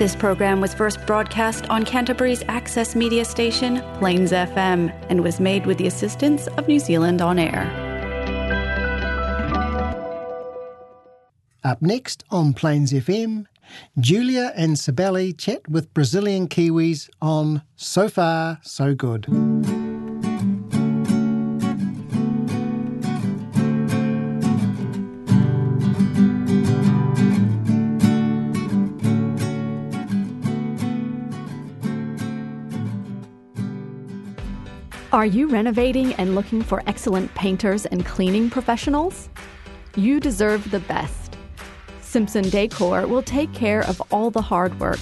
This program was first broadcast on Canterbury's access media station, Plains FM, and was made with the assistance of New Zealand On Air. Up next on Plains FM, Julia and Sibeli chat with Brazilian Kiwis on So Far, So Good. Are you renovating and looking for excellent painters and cleaning professionals? You deserve the best. Simpson Decor will take care of all the hard work.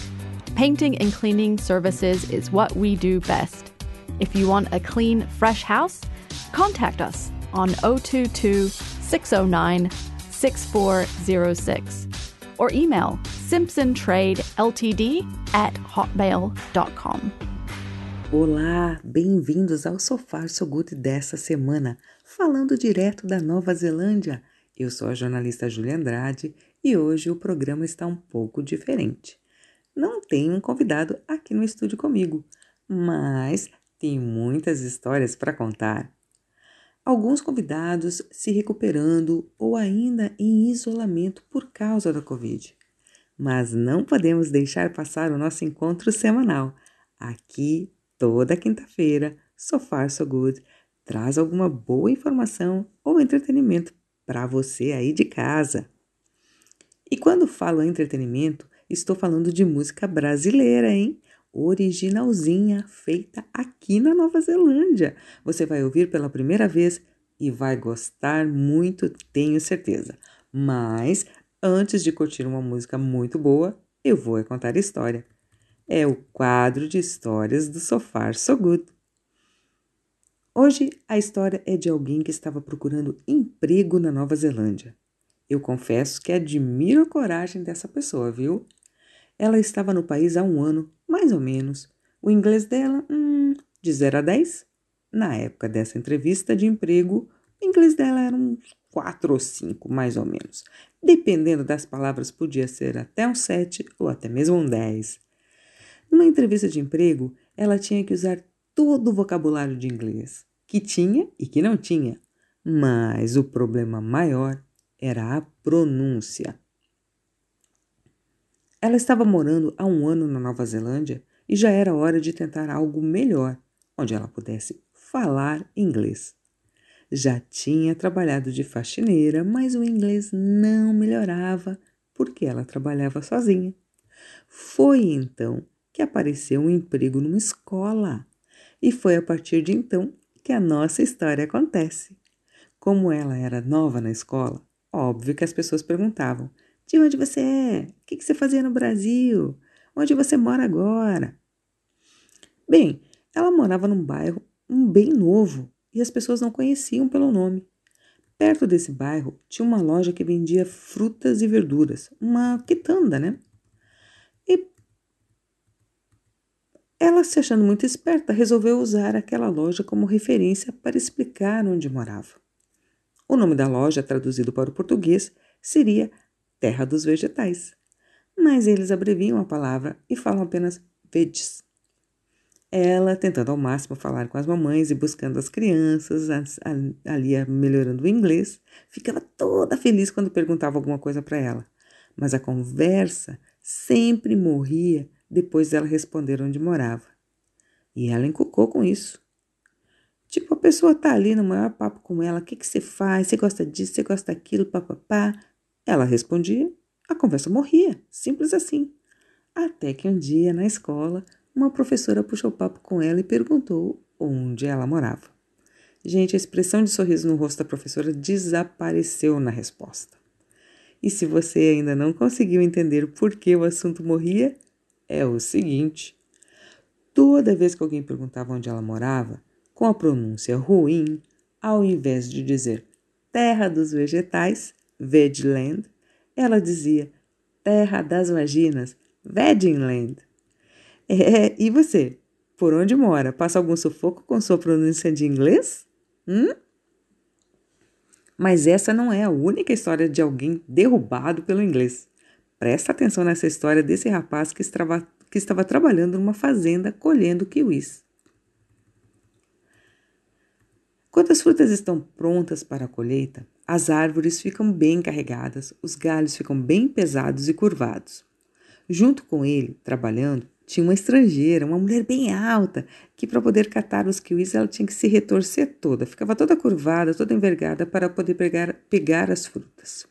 Painting and cleaning services is what we do best. If you want a clean, fresh house, contact us on 022 609 6406 or email simpsontradeltd at hotmail.com. Olá, bem-vindos ao Sofá So Good dessa semana, falando direto da Nova Zelândia. Eu sou a jornalista Julia Andrade e hoje o programa está um pouco diferente. Não tenho um convidado aqui no estúdio comigo, mas tem muitas histórias para contar. Alguns convidados se recuperando ou ainda em isolamento por causa da Covid. Mas não podemos deixar passar o nosso encontro semanal aqui toda quinta-feira, So Far So Good traz alguma boa informação ou entretenimento para você aí de casa. E quando falo entretenimento, estou falando de música brasileira, hein? Originalzinha, feita aqui na Nova Zelândia. Você vai ouvir pela primeira vez e vai gostar muito, tenho certeza. Mas antes de curtir uma música muito boa, eu vou contar a história é o quadro de histórias do Sofá So Good. Hoje a história é de alguém que estava procurando emprego na Nova Zelândia. Eu confesso que admiro a coragem dessa pessoa, viu? Ela estava no país há um ano, mais ou menos. O inglês dela, hum, de 0 a 10. Na época dessa entrevista de emprego, o inglês dela era uns 4 ou 5, mais ou menos. Dependendo das palavras, podia ser até um 7 ou até mesmo um 10. Numa entrevista de emprego, ela tinha que usar todo o vocabulário de inglês, que tinha e que não tinha. Mas o problema maior era a pronúncia. Ela estava morando há um ano na Nova Zelândia e já era hora de tentar algo melhor, onde ela pudesse falar inglês. Já tinha trabalhado de faxineira, mas o inglês não melhorava porque ela trabalhava sozinha. Foi então que apareceu um emprego numa escola. E foi a partir de então que a nossa história acontece. Como ela era nova na escola, óbvio que as pessoas perguntavam: De onde você é? O que você fazia no Brasil? Onde você mora agora? Bem, ela morava num bairro um bem novo e as pessoas não conheciam pelo nome. Perto desse bairro tinha uma loja que vendia frutas e verduras, uma quitanda, né? Ela, se achando muito esperta, resolveu usar aquela loja como referência para explicar onde morava. O nome da loja, traduzido para o português, seria Terra dos Vegetais, mas eles abreviam a palavra e falam apenas Veges. Ela, tentando ao máximo falar com as mamães e buscando as crianças, ali melhorando o inglês, ficava toda feliz quando perguntava alguma coisa para ela. Mas a conversa sempre morria depois dela responder onde morava. E ela encucou com isso. Tipo, a pessoa tá ali no maior papo com ela, o que, que você faz? Você gosta disso, você gosta daquilo, papapá. Ela respondia, a conversa morria, simples assim. Até que um dia, na escola, uma professora puxou papo com ela e perguntou onde ela morava. Gente, a expressão de sorriso no rosto da professora desapareceu na resposta. E se você ainda não conseguiu entender por que o assunto morria, é o seguinte: toda vez que alguém perguntava onde ela morava, com a pronúncia ruim, ao invés de dizer terra dos vegetais, Vegland, ela dizia terra das vaginas, Veginland. É, e você? Por onde mora? Passa algum sufoco com sua pronúncia de inglês? Hum? Mas essa não é a única história de alguém derrubado pelo inglês. Presta atenção nessa história desse rapaz que estava, que estava trabalhando numa fazenda colhendo kiwis. Quando as frutas estão prontas para a colheita, as árvores ficam bem carregadas, os galhos ficam bem pesados e curvados. Junto com ele, trabalhando, tinha uma estrangeira, uma mulher bem alta, que para poder catar os kiwis ela tinha que se retorcer toda, ficava toda curvada, toda envergada para poder pegar, pegar as frutas.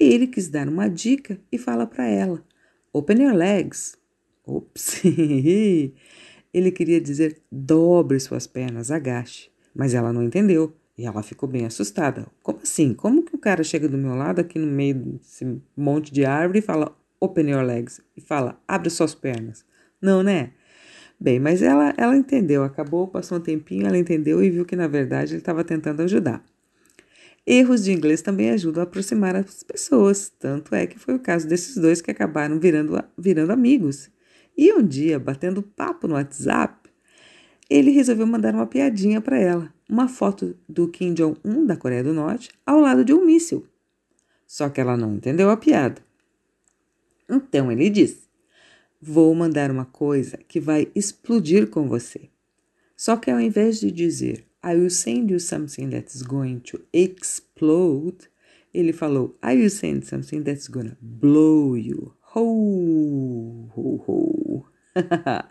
Ele quis dar uma dica e fala para ela: Open your legs. Ops! Ele queria dizer dobre suas pernas, agache. Mas ela não entendeu e ela ficou bem assustada. Como assim? Como que o cara chega do meu lado aqui no meio desse monte de árvore e fala open your legs e fala abre suas pernas? Não, né? Bem, mas ela, ela entendeu, acabou, passou um tempinho, ela entendeu e viu que na verdade ele estava tentando ajudar. Erros de inglês também ajudam a aproximar as pessoas, tanto é que foi o caso desses dois que acabaram virando, virando amigos. E um dia, batendo papo no WhatsApp, ele resolveu mandar uma piadinha para ela, uma foto do Kim Jong-un da Coreia do Norte ao lado de um míssil. Só que ela não entendeu a piada. Então ele disse: Vou mandar uma coisa que vai explodir com você. Só que ao invés de dizer I will send you something that's going to explode, ele falou I will send something that's gonna blow you. Ho, ho, ho.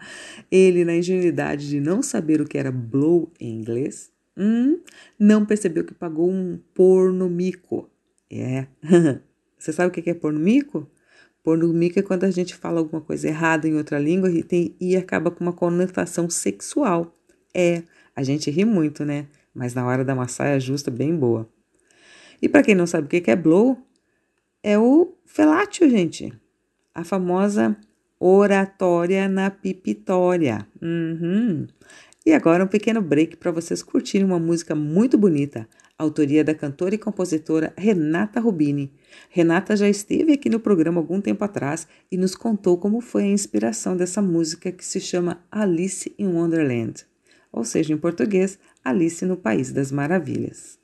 Ele, na ingenuidade de não saber o que era blow em inglês, hum, não percebeu que pagou um pornomico. É. Você sabe o que é pornomico? Pornomico é quando a gente fala alguma coisa errada em outra língua e, tem, e acaba com uma conotação sexual. É, a gente ri muito, né? Mas na hora da maçaia justa, bem boa. E para quem não sabe o que é blow, é o felátil, gente. A famosa oratória na pipitória. Uhum. E agora um pequeno break para vocês curtirem uma música muito bonita, autoria da cantora e compositora Renata Rubini. Renata já esteve aqui no programa algum tempo atrás e nos contou como foi a inspiração dessa música que se chama Alice in Wonderland, ou seja, em português, Alice no País das Maravilhas.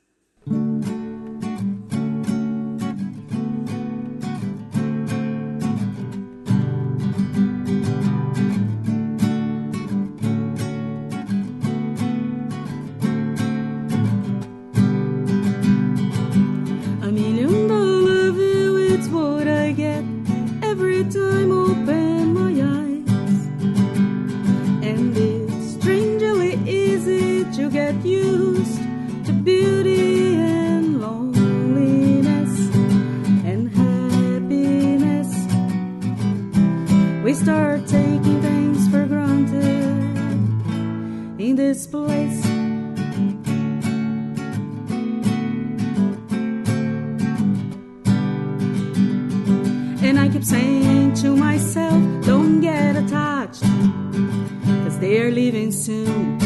we're leaving soon.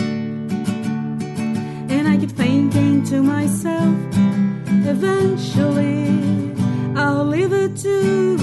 And I keep thinking to myself, eventually I'll leave it too.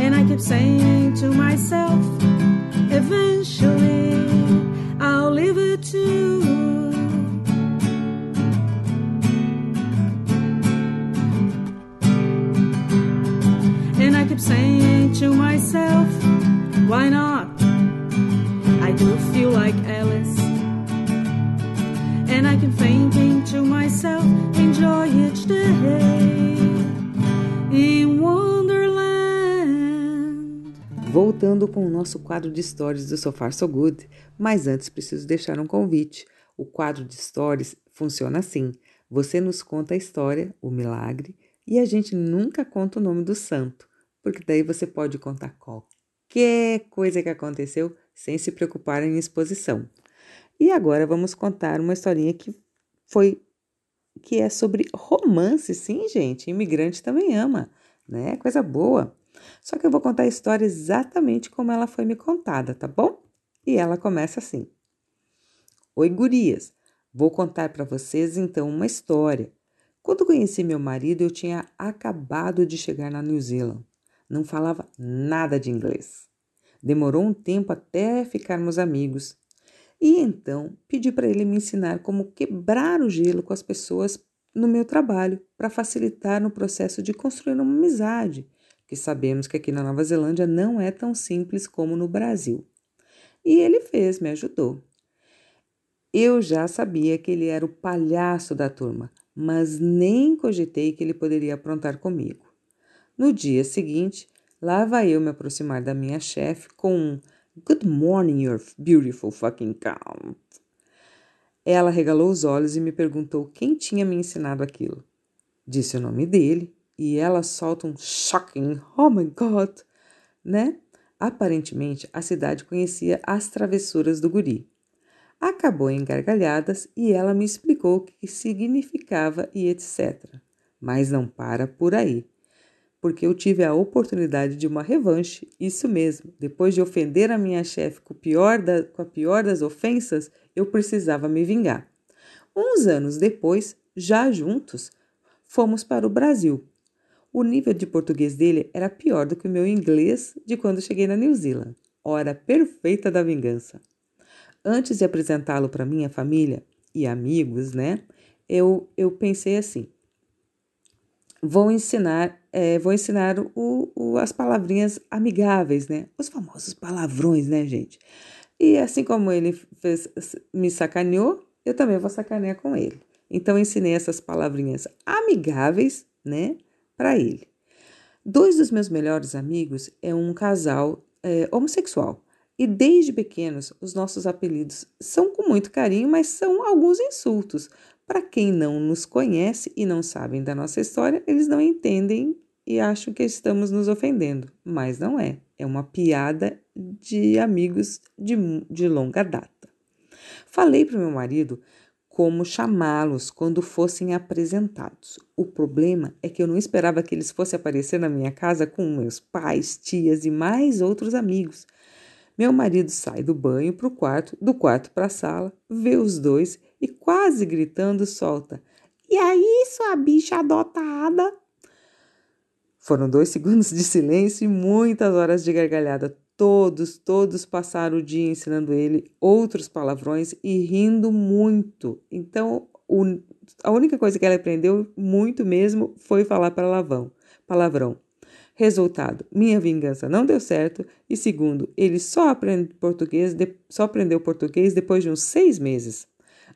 And I keep saying to myself, eventually I'll leave it too. And I keep saying to myself, why not? Voltando com o nosso quadro de stories do So Far So Good, mas antes preciso deixar um convite. O quadro de stories funciona assim: você nos conta a história, o milagre, e a gente nunca conta o nome do santo, porque daí você pode contar qualquer coisa que aconteceu sem se preocupar em exposição. E agora vamos contar uma historinha que foi que é sobre romance, sim, gente. Imigrante também ama, né? Coisa boa. Só que eu vou contar a história exatamente como ela foi me contada, tá bom? E ela começa assim: Oi, gurias. Vou contar para vocês então uma história. Quando conheci meu marido, eu tinha acabado de chegar na New Zealand. Não falava nada de inglês. Demorou um tempo até ficarmos amigos. E então pedi para ele me ensinar como quebrar o gelo com as pessoas no meu trabalho, para facilitar no processo de construir uma amizade, que sabemos que aqui na Nova Zelândia não é tão simples como no Brasil. E ele fez, me ajudou. Eu já sabia que ele era o palhaço da turma, mas nem cogitei que ele poderia aprontar comigo. No dia seguinte, lá vai eu me aproximar da minha chefe com um Good morning, your beautiful fucking cow. Ela regalou os olhos e me perguntou quem tinha me ensinado aquilo. Disse o nome dele e ela solta um shocking Oh my God, né? Aparentemente, a cidade conhecia as travessuras do guri. Acabou em gargalhadas e ela me explicou o que significava e etc. Mas não para por aí porque eu tive a oportunidade de uma revanche, isso mesmo. Depois de ofender a minha chefe com, com a pior das ofensas, eu precisava me vingar. Uns anos depois, já juntos, fomos para o Brasil. O nível de português dele era pior do que o meu inglês de quando cheguei na New Zealand. Hora perfeita da vingança. Antes de apresentá-lo para minha família e amigos, né? Eu, eu pensei assim: vou ensinar, é, vou ensinar o, o, as palavrinhas amigáveis, né? Os famosos palavrões, né, gente? E assim como ele fez, me sacaneou, eu também vou sacanear com ele. Então, ensinei essas palavrinhas amigáveis, né, para ele. Dois dos meus melhores amigos é um casal é, homossexual. E desde pequenos, os nossos apelidos são com muito carinho, mas são alguns insultos, para quem não nos conhece e não sabem da nossa história, eles não entendem e acham que estamos nos ofendendo, mas não é. É uma piada de amigos de, de longa data. Falei para o meu marido como chamá-los quando fossem apresentados. O problema é que eu não esperava que eles fossem aparecer na minha casa com meus pais, tias e mais outros amigos. Meu marido sai do banho para o quarto, do quarto para a sala, vê os dois e, quase gritando, solta: E aí, sua bicha adotada? Foram dois segundos de silêncio e muitas horas de gargalhada. Todos, todos passaram o dia ensinando ele outros palavrões e rindo muito. Então, o, a única coisa que ela aprendeu muito mesmo foi falar palavrão. palavrão. Resultado: minha vingança não deu certo. E segundo, ele só, aprende português de, só aprendeu português depois de uns seis meses.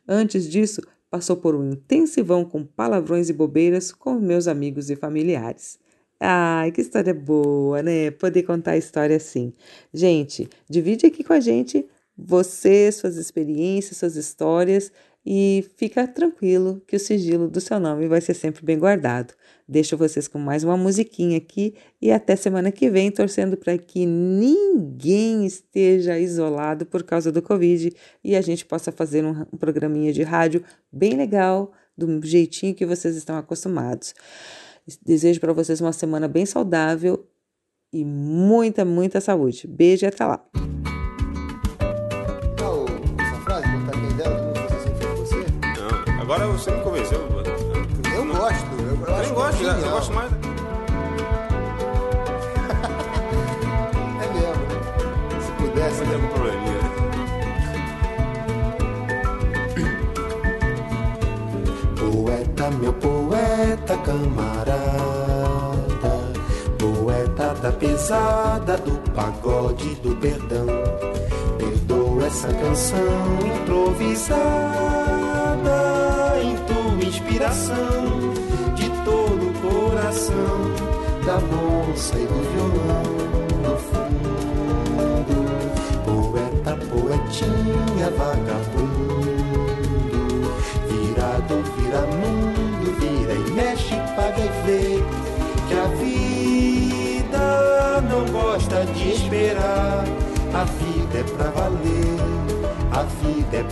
Antes disso, passou por um intensivão com palavrões e bobeiras com meus amigos e familiares. Ai, que história boa, né? Poder contar a história assim. Gente, divide aqui com a gente você, suas experiências, suas histórias e fica tranquilo que o sigilo do seu nome vai ser sempre bem guardado. Deixo vocês com mais uma musiquinha aqui e até semana que vem, torcendo para que ninguém esteja isolado por causa do Covid e a gente possa fazer um, um programinha de rádio bem legal, do jeitinho que vocês estão acostumados. Desejo para vocês uma semana bem saudável e muita, muita saúde. Beijo e até lá. Essa frase não você? Agora você me convenceu. Eu, eu não... gosto, eu, eu, eu gosto, eu gosto mais. é mesmo. Se pudesse. Não tem algum né? probleminha. Né? Poeta, meu poeta, cama da pesada do pagode do perdão. Perdoa essa canção improvisada em tua inspiração de todo o coração da moça e do violão no fundo. Poeta, poetinha, vagabundo, virado, vira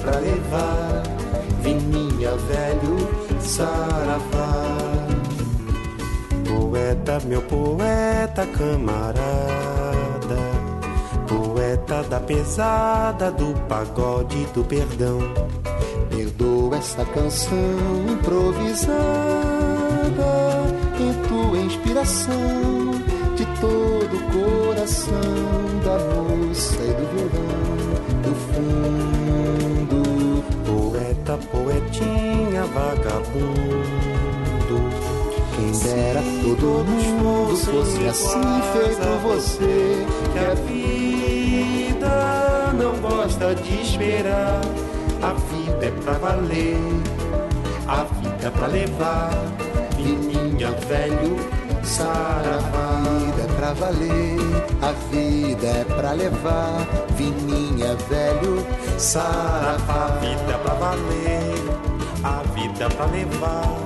pra levar. Vininha, velho, saravá. Poeta, meu poeta camarada, poeta da pesada do pagode do perdão. Perdoa essa canção improvisada em tua inspiração de todo o coração da moça e do violão vagabundo. Quem dera todo mundo fosse assim feito você. Que a vida não gosta de esperar. A vida é pra valer, a vida é pra levar. Menina, velho, saravá. A vida é pra valer, a vida é pra levar. Vininha, velho, saravá. A vida é pra valer, a vida pra levar.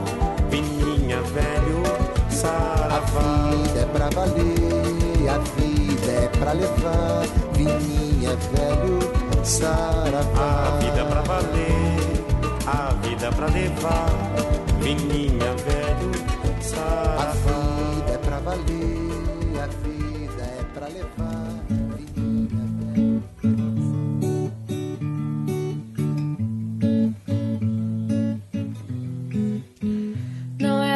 Vininha, velho, saravá. A vida é pra valer, a vida é pra levar. Vininha, velho, saravá. A vida é pra valer, a vida é pra levar. Vininha, velho, saravá. A vida é pra valer, a vida é pra levar.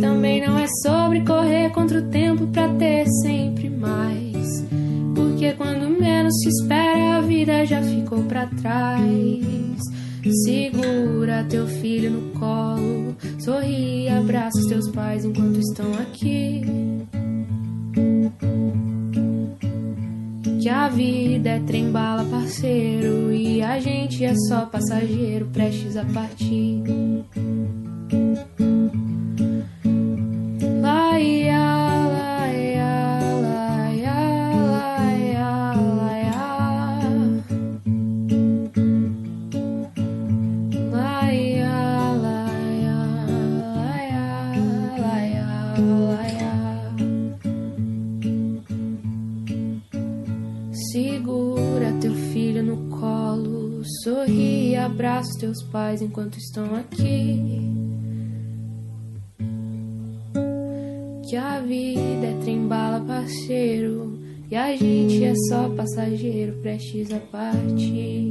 Também não é sobre correr contra o tempo pra ter sempre mais. Porque quando menos se espera, a vida já ficou pra trás. Segura teu filho no colo, sorri e abraça os teus pais enquanto estão aqui. Que a vida é trem-bala, parceiro, e a gente é só passageiro prestes a partir. Teus pais enquanto estão aqui. Que a vida é trem-bala, parceiro, e a gente é só passageiro prestes a partir.